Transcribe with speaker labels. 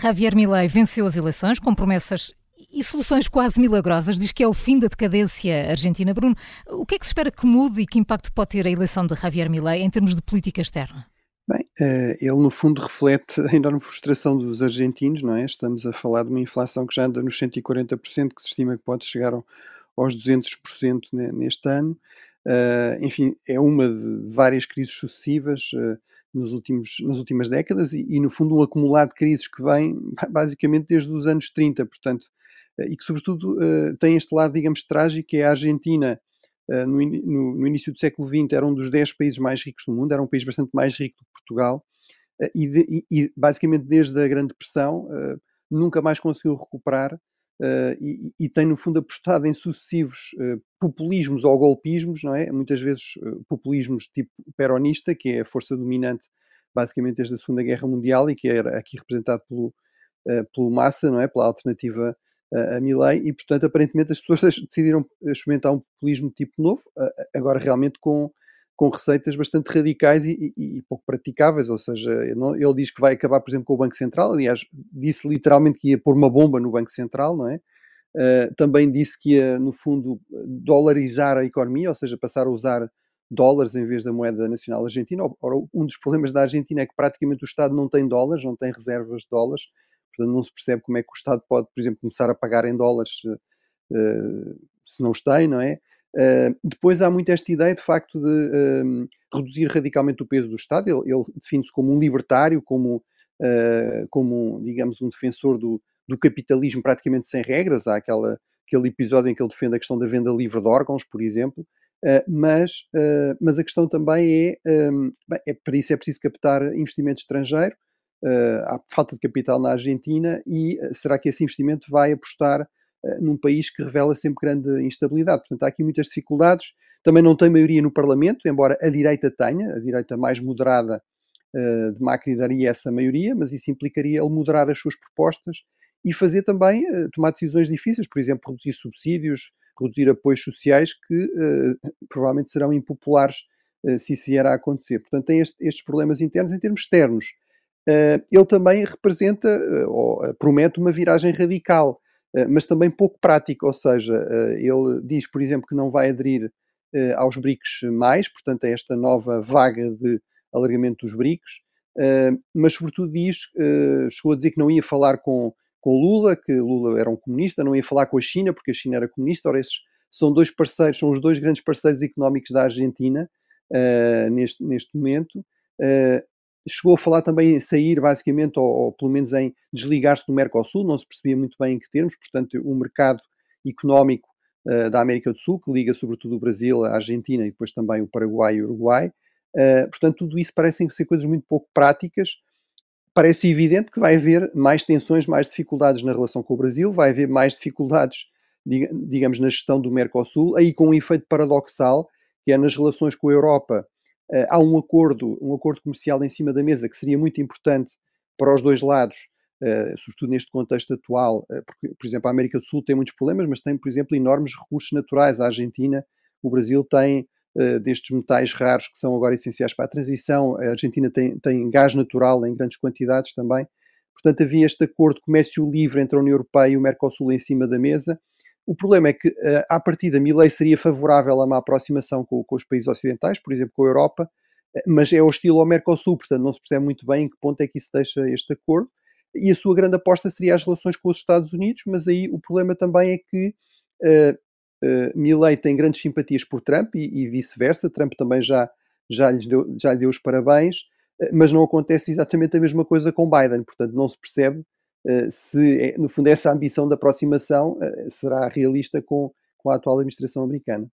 Speaker 1: Javier Milei venceu as eleições com promessas e soluções quase milagrosas. Diz que é o fim da decadência argentina. Bruno, o que é que se espera que mude e que impacto pode ter a eleição de Javier Milei em termos de política externa?
Speaker 2: Bem, eh, ele no fundo reflete a enorme frustração dos argentinos, não é? Estamos a falar de uma inflação que já anda nos 140%, que se estima que pode chegar aos 200% neste ano. Uh, enfim, é uma de várias crises sucessivas uh, nos últimos, nas últimas décadas e, e, no fundo, um acumulado de crises que vem basicamente desde os anos 30, portanto, uh, e que, sobretudo, tem este lado, digamos, trágico, que é a Argentina. No, no, no, início do século XX era um dos 10 países mais ricos do mundo, era um país bastante mais rico do que Portugal, e, de, e basicamente desde a Grande Depressão nunca mais conseguiu recuperar e, e, tem, no fundo, apostado em sucessivos uh, populismos ou golpismos, não é? Muitas vezes uh, populismos tipo peronista, que é a força dominante, basicamente, desde a Segunda Guerra Mundial e que era aqui representado pelo, pelo Massa, não é? Pela alternativa a Milley, e, portanto, aparentemente as pessoas decidiram experimentar um populismo tipo novo, agora realmente com com receitas bastante radicais e, e, e, pouco praticáveis, ou seja, ele diz que vai acabar, por exemplo, com o Banco Central, aliás, disse literalmente que ia pôr uma bomba no Banco Central, não é? Uh, também disse que ia, no fundo, dolarizar a economia, ou seja, passar a usar dólares em vez da moeda nacional argentina. Ora, um dos problemas da Argentina é que praticamente o Estado não tem dólares, não tem reservas de dólares, portanto não se percebe como é que o Estado pode, por exemplo, começar a pagar em dólares uh, se não os tem, não é? Uh, depois há muito esta ideia, de facto, de uh, reduzir radicalmente o peso do Estado. Ele, ele define-se como um libertário, como, uh, como digamos, um defensor do, do, capitalismo praticamente sem regras. Há aquela, aquele episódio em que ele defende a questão da venda livre de órgãos, por exemplo. mas, mas a questão também é, um, bem, é, para isso é preciso captar investimento estrangeiro. há falta de capital na Argentina e será que esse investimento vai apostar num país que revela sempre grande instabilidade. Portanto, há aqui muitas dificuldades. Também não tem maioria no Parlamento, embora a direita tenha, a direita mais moderada uh, de Macri daria essa maioria, mas isso implicaria ele moderar as suas propostas e fazer também, uh, tomar decisões difíceis, por exemplo, reduzir subsídios, reduzir apoios sociais que provavelmente serão impopulares se isso vier a acontecer. Portanto, tem este, estes problemas internos em termos externos. ele também representa ou promete uma viragem radical eh, mas também pouco prático, ou seja, eh, ele diz, por exemplo, que não vai aderir eh, aos BRICS mais, portanto, a esta nova vaga de alargamento dos BRICS, mas sobretudo diz, chegou a dizer que não ia falar com, com Lula, que Lula era um comunista, não ia falar com a China, porque a China era comunista, ora, esses são dois parceiros, são os dois grandes parceiros económicos da Argentina neste, neste momento, chegou a falar também em sair, basicamente, ou, ou pelo menos em desligar-se do Mercosul, não se percebia muito bem em que termos, portanto, o mercado económico uh, da América do Sul, que liga sobretudo o Brasil, a Argentina e depois também o Paraguai e o Uruguai. Uh, portanto, tudo isso parecem ser coisas muito pouco práticas. Parece evidente que vai haver mais tensões, mais dificuldades na relação com o Brasil, vai haver mais dificuldades, digamos, na gestão do Mercosul, aí com um efeito paradoxal, que é nas relações com a Europa Uh, há um acordo, um acordo comercial em cima da mesa que seria muito importante para os dois lados, uh, sobretudo neste contexto atual, uh, porque, por exemplo, a América do Sul tem muitos problemas, mas tem, por exemplo, enormes recursos naturais. A Argentina, o Brasil tem destes metais raros que são agora essenciais para a transição, a Argentina tem, tem gás natural em grandes quantidades também. Portanto, havia este acordo de comércio livre entre a União Europeia e o Mercosul em cima da mesa, o problema é que, uh, à partida, Milley seria favorável a uma aproximação com, com, os países ocidentais, por exemplo, com a Europa, uh, mas é hostil ao Mercosul, portanto não se percebe muito bem em que ponto é que isso deixa este acordo. E a sua grande aposta seria as relações com os Estados Unidos, mas aí o problema também é que uh, uh, Milley tem grandes simpatias por Trump e, e vice-versa. Trump também já, já, lhes deu, já lhe deu os parabéns, mas não acontece exatamente a mesma coisa com Biden, portanto não se percebe eh, se, é, no fundo, essa ambição de aproximação eh, será realista com, com a atual administração americana.